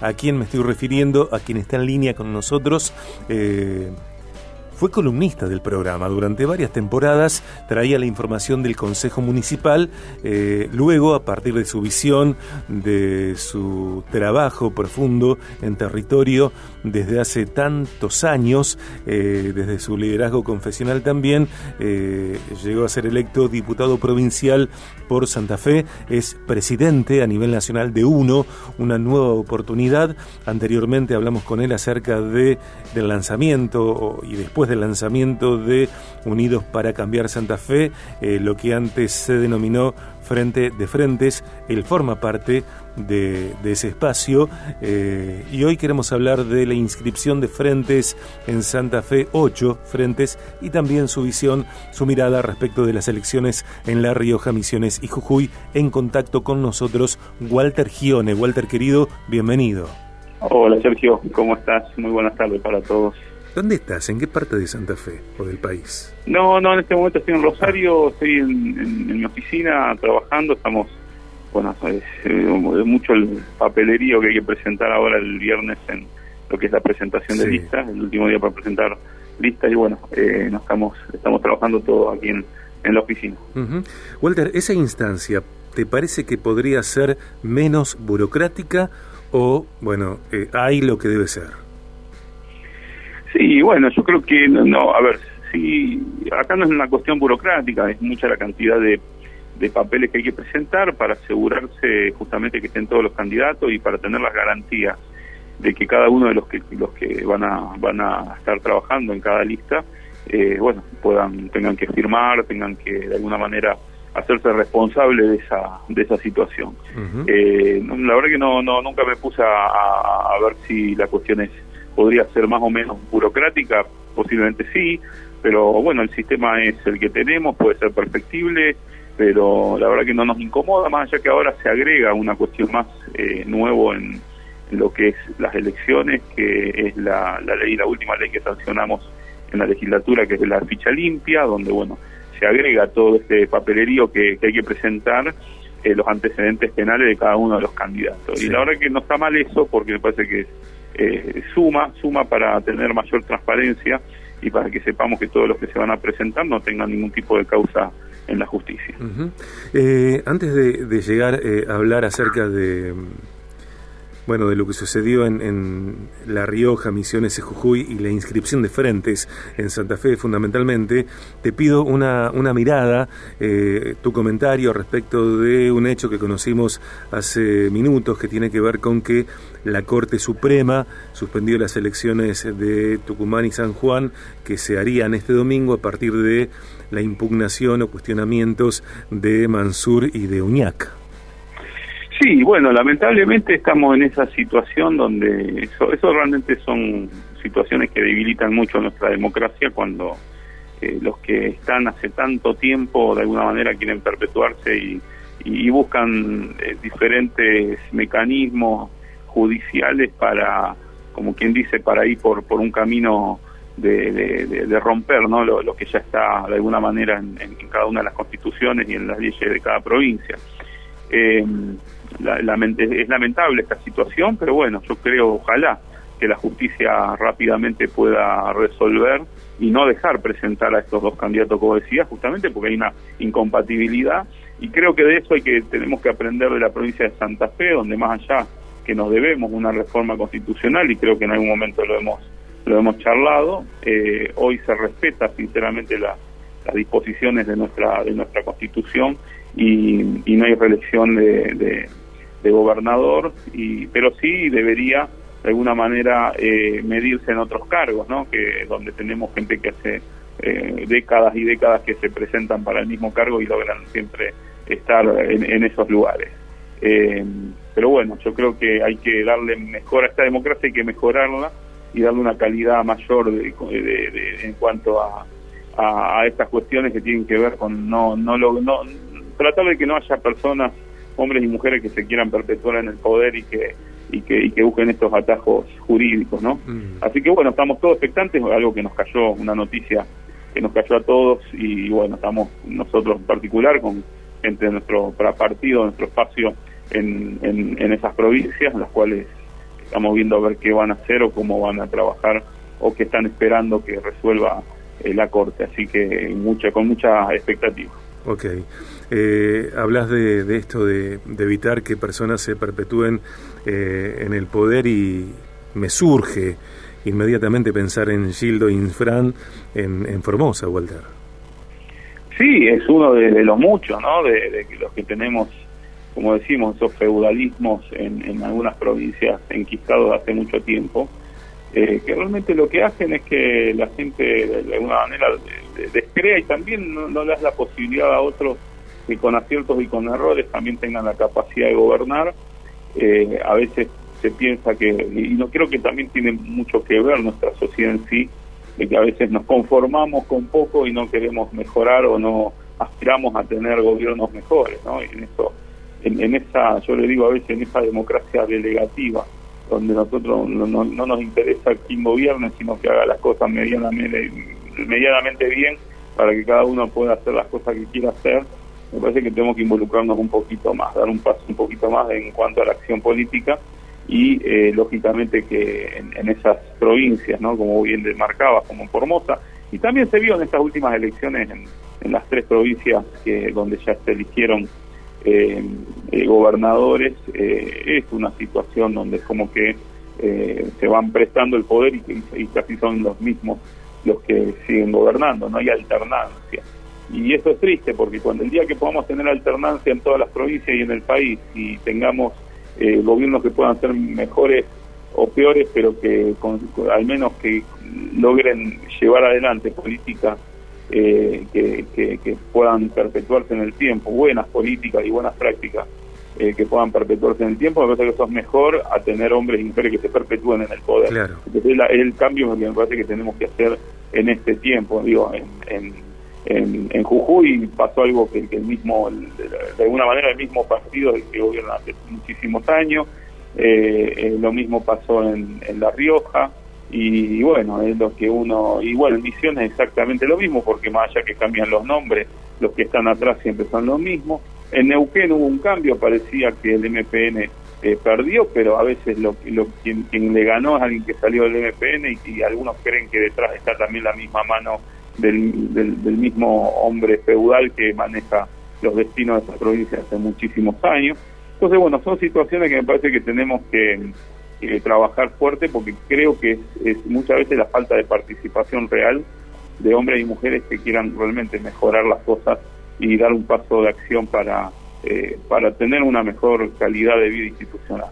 a quién me estoy refiriendo, a quien está en línea con nosotros. Eh, fue columnista del programa. Durante varias temporadas traía la información del Consejo Municipal. Eh, luego, a partir de su visión, de su trabajo profundo en territorio desde hace tantos años, eh, desde su liderazgo confesional también, eh, llegó a ser electo diputado provincial por Santa Fe. Es presidente a nivel nacional de UNO, una nueva oportunidad. Anteriormente hablamos con él acerca de, del lanzamiento y después del lanzamiento de Unidos para Cambiar Santa Fe, eh, lo que antes se denominó Frente de Frentes. Él forma parte de, ese espacio eh, y hoy queremos hablar de la inscripción de frentes en Santa Fe, ocho frentes y también su visión, su mirada respecto de las elecciones en La Rioja, Misiones y Jujuy. En contacto con nosotros, Walter Gione. Walter querido, bienvenido. Hola Sergio, ¿cómo estás? Muy buenas tardes para todos. ¿Dónde estás? ¿En qué parte de Santa Fe o del país? No, no, en este momento estoy en Rosario, estoy en, mi oficina trabajando, estamos, bueno, es, eh, mucho el papelerío que hay que presentar ahora el viernes en lo que es la presentación de listas, el último día para presentar listas y bueno, eh, nos estamos, estamos trabajando todo aquí en, la oficina. Walter, esa instancia, ¿te parece que podría ser menos burocrática o, bueno, eh, hay lo que debe ser? Sí, bueno, yo creo que no, a ver, sí, acá no es una cuestión burocrática, es mucha la cantidad de, de papeles que hay que presentar para asegurarse justamente que estén todos los candidatos y para tener las garantías de que cada uno de los que los que van a van a estar trabajando en cada lista eh, bueno puedan tengan que firmar tengan que de alguna manera hacerse responsable de esa de esa situación. Eh, la verdad que no no nunca me puse a, a ver si la cuestión es podría ser más o menos burocrática, posiblemente sí, pero bueno, el sistema es el que tenemos, puede ser perfectible, pero la verdad que no nos incomoda, más allá que ahora se agrega una cuestión más eh, nuevo en, lo que es las elecciones, que es la, ley, la última ley que sancionamos en la legislatura, que es la ficha limpia, donde bueno, se agrega todo este papelerío que, hay que presentar eh, los antecedentes penales de cada uno de los candidatos. Y la verdad que no está mal eso, porque me parece que eh, suma, suma para tener mayor transparencia y para que sepamos que todos los que se van a presentar no tengan ningún tipo de causa en la justicia. Eh, antes de, llegar eh, a hablar acerca de bueno, de lo que sucedió en, La Rioja, Misiones y Jujuy y la inscripción de frentes en Santa Fe fundamentalmente, te pido una, una mirada, eh, tu comentario respecto de un hecho que conocimos hace minutos que tiene que ver con que la Corte Suprema suspendió las elecciones de Tucumán y San Juan que se harían este domingo a partir de la impugnación o cuestionamientos de Mansur y de Uñac. Sí, bueno, lamentablemente estamos en esa situación donde eso, eso realmente son situaciones que debilitan mucho nuestra democracia cuando eh, los que están hace tanto tiempo de alguna manera quieren perpetuarse y, buscan eh, diferentes mecanismos judiciales para, como quien dice, para ir por, por un camino de, romper ¿no? Lo, que ya está de alguna manera en, en, cada una de las constituciones y en las leyes de cada provincia. Eh, es lamentable esta situación, pero bueno, yo creo, ojalá, que la justicia rápidamente pueda resolver y no dejar presentar a estos dos candidatos, como decía, justamente porque hay una incompatibilidad. Y creo que de eso hay que tenemos que aprender de la provincia de Santa Fe, donde más allá que nos debemos una reforma constitucional y creo que en algún momento lo hemos lo hemos charlado, eh, hoy se respeta sinceramente las disposiciones de nuestra de nuestra constitución y, no hay reelección de, de gobernador, y, pero sí debería de alguna manera eh, medirse en otros cargos, ¿no? que donde tenemos gente que hace eh, décadas y décadas que se presentan para el mismo cargo y logran siempre estar en, esos lugares. Eh, pero bueno, yo creo que hay que darle mejor a esta democracia, hay que mejorarla y darle una calidad mayor de, en cuanto a, a, estas cuestiones que tienen que ver con no no lo no tratar de que no haya personas hombres y mujeres que se quieran perpetuar en el poder y que y que, y que busquen estos atajos jurídicos, ¿no? Mm. Así que bueno, estamos todos expectantes, algo que nos cayó, una noticia que nos cayó a todos y bueno, estamos nosotros en particular con gente de nuestro partido, nuestro espacio en, en, esas provincias, en las cuales estamos viendo a ver qué van a hacer o cómo van a trabajar o qué están esperando que resuelva eh, la Corte, así que mucha, con mucha expectativa. Ok. Eh, hablas de, esto de, evitar que personas se perpetúen eh, en el poder y me surge inmediatamente pensar en Gildo Infran en, en Formosa, Walter. Sí, es uno de, los muchos, ¿no? De, los que tenemos, como decimos, esos feudalismos en, en algunas provincias enquistados hace mucho tiempo, eh, que realmente lo que hacen es que la gente de, alguna manera descrea y también no, das la posibilidad a otros que con aciertos y con errores también tengan la capacidad de gobernar. Eh, a veces se piensa que, y no creo que también tiene mucho que ver nuestra sociedad en sí, de que a veces nos conformamos con poco y no queremos mejorar o no aspiramos a tener gobiernos mejores, ¿no? Y en eso, en, esa, yo le digo a veces, en esa democracia delegativa, donde nosotros no, no, nos interesa quién gobierne, sino que haga las cosas medianamente, medianamente bien para que cada uno pueda hacer las cosas que quiera hacer, me parece que tenemos que involucrarnos un poquito más, dar un paso un poquito más en cuanto a la acción política y eh, lógicamente que en, esas provincias, ¿no? como bien demarcaba, como en Formosa, y también se vio en estas últimas elecciones en, las tres provincias que donde ya se eligieron eh, eh, gobernadores, es una situación donde como que se van prestando el poder y, y, casi son los mismos los que siguen gobernando, no hay alternancia. Y eso es triste porque cuando el día que podamos tener alternancia en todas las provincias y en el país y tengamos eh, gobiernos que puedan ser mejores o peores, pero que al menos que logren llevar adelante políticas eh, que, puedan perpetuarse en el tiempo, buenas políticas y buenas prácticas eh, que puedan perpetuarse en el tiempo, me parece que eso es mejor a tener hombres y mujeres que se perpetúen en el poder. es el, cambio que me parece que tenemos que hacer en este tiempo, digo, en en, en Jujuy pasó algo que, el mismo, de, alguna manera el mismo partido que gobierna hace muchísimos años, eh, eh, lo mismo pasó en, La Rioja, y, bueno, es lo que uno, y bueno, en Misiones es exactamente lo mismo, porque más allá que cambian los nombres, los que están atrás siempre son los mismos. En Neuquén hubo un cambio, parecía que el MPN eh, perdió, pero a veces lo, lo quien, le ganó es alguien que salió del MPN y, algunos creen que detrás está también la misma mano del, mismo hombre feudal que maneja los destinos de esa provincia hace muchísimos años. Entonces, bueno, son situaciones que me parece que tenemos que, trabajar fuerte porque creo que es, muchas veces la falta de participación real de hombres y mujeres que quieran realmente mejorar las cosas y dar un paso de acción para, eh, para tener una mejor calidad de vida institucional.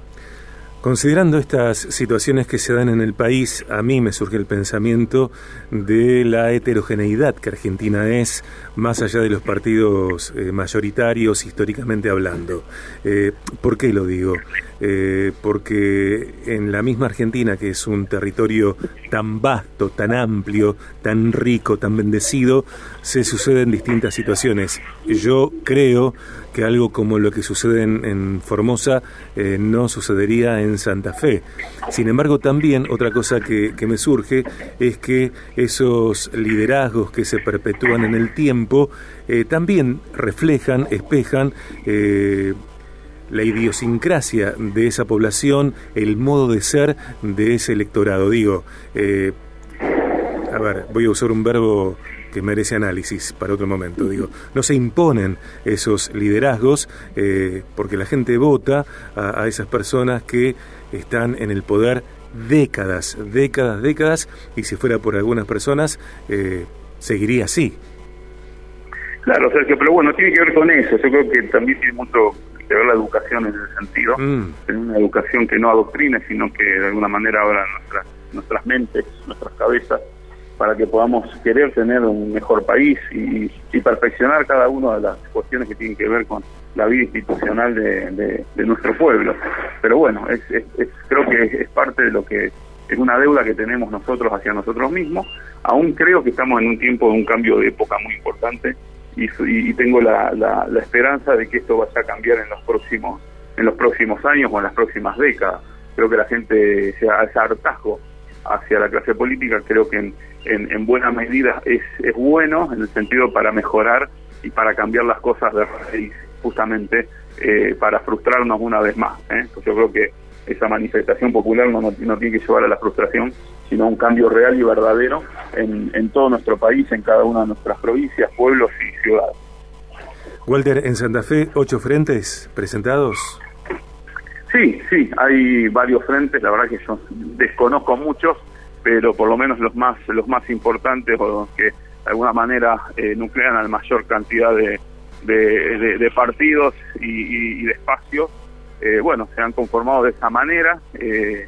Considerando estas situaciones que se dan en el país, a mí me surge el pensamiento de la heterogeneidad que Argentina es, más allá de los partidos eh, mayoritarios históricamente hablando. Eh, ¿Por qué lo digo? Eh, porque en la misma Argentina, que es un territorio tan vasto, tan amplio, tan rico, tan bendecido, se suceden distintas situaciones. Yo creo que algo como lo que sucede en, Formosa eh, no sucedería en Santa Fe. Sin embargo, también otra cosa que, me surge es que esos liderazgos que se perpetúan en el tiempo eh, también reflejan, espejan, eh, la idiosincrasia de esa población, el modo de ser de ese electorado. Digo, a ver, voy a usar un verbo que merece análisis para otro momento. Digo, no se imponen esos liderazgos eh, porque la gente vota a, esas personas que están en el poder décadas, décadas, décadas, y si fuera por algunas personas, eh, seguiría así. Claro, Sergio, pero bueno, tiene que ver con eso. Yo creo que también tiene mucho que ver la educación en ese sentido. Mm. una educación que no adoctrine, sino que de alguna manera abra nuestras, nuestras mentes, nuestras cabezas para que podamos querer tener un mejor país y, perfeccionar cada una de las cuestiones que tienen que ver con la vida institucional de, nuestro pueblo. Pero bueno, es, creo que es, parte de lo que es una deuda que tenemos nosotros hacia nosotros mismos. Aún creo que estamos en un tiempo de un cambio de época muy importante y, tengo la, esperanza de que esto vaya a cambiar en los próximos en los próximos años o en las próximas décadas. Creo que la gente sea ese hartazgo hacia la clase política creo que en, en, buena medida es, es bueno en el sentido para mejorar y para cambiar las cosas de raíz, justamente eh, para frustrarnos una vez más. ¿eh? yo creo que esa manifestación popular no, no, tiene que llevar a la frustración, sino a un cambio real y verdadero en, en todo nuestro país, en cada una de nuestras provincias, pueblos y ciudades. Walter, en Santa Fe, ocho frentes presentados. Sí, sí, hay varios frentes, la verdad que yo desconozco muchos, pero por lo menos los más los más importantes o los que de alguna manera eh, nuclean a la mayor cantidad de, partidos y, de espacios, eh, bueno, se han conformado de esa manera. Eh,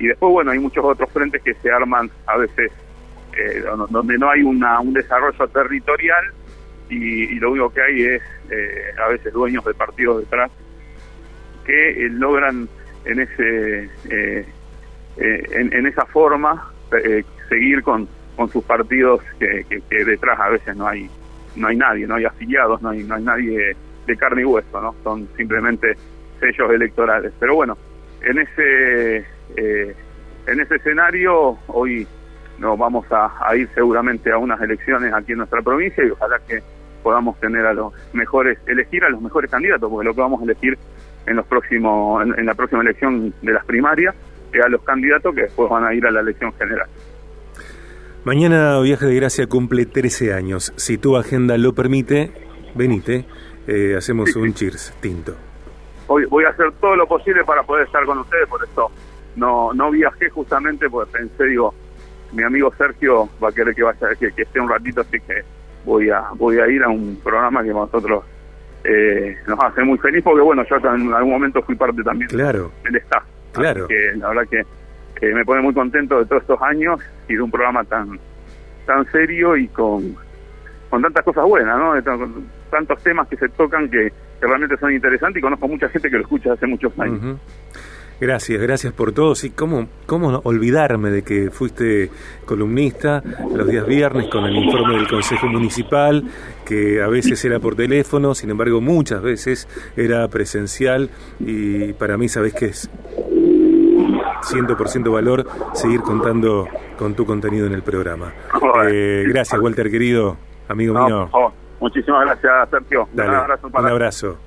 y después, bueno, hay muchos otros frentes que se arman a veces eh, donde no hay un desarrollo territorial y, lo único que hay es a veces dueños de partidos detrás que logran en ese en, esa forma seguir con, con sus partidos que, detrás a veces no hay no hay nadie, no hay afiliados, no hay, no hay nadie de carne y hueso, ¿no? Son simplemente sellos electorales. Pero bueno, en ese eh, en ese escenario hoy nos vamos a, ir seguramente a unas elecciones aquí en nuestra provincia y ojalá que podamos tener a los mejores, elegir a los mejores candidatos, porque lo que vamos a elegir en los próximos, en, la próxima elección de las primarias, a los candidatos que después van a ir a la elección general. Mañana Viaje de Gracia cumple 13 años. Si tu agenda lo permite, venite, eh, hacemos un cheers tinto. Hoy voy a hacer todo lo posible para poder estar con ustedes, por eso no no viajé justamente porque pensé, digo, mi amigo Sergio va a querer que vaya que, esté un ratito, así que voy a voy a ir a un programa que nosotros eh, nos hace muy feliz porque bueno, yo en algún momento fui parte también claro. del staff. Claro. que la verdad que me pone muy contento de todos estos años y de un programa tan tan serio y con, con tantas cosas buenas, ¿no? De tantos temas que se tocan que, realmente son interesantes y conozco mucha gente que lo escucha hace muchos años. Gracias, gracias por todo. Sí, ¿cómo, ¿Cómo olvidarme de que fuiste columnista los días viernes con el informe del Consejo Municipal, que a veces era por teléfono, sin embargo muchas veces era presencial y para mí sabes que es 100% valor seguir contando con tu contenido en el programa. Eh, gracias, Walter, querido, amigo mío. Muchísimas gracias, Sergio. un abrazo. Un abrazo.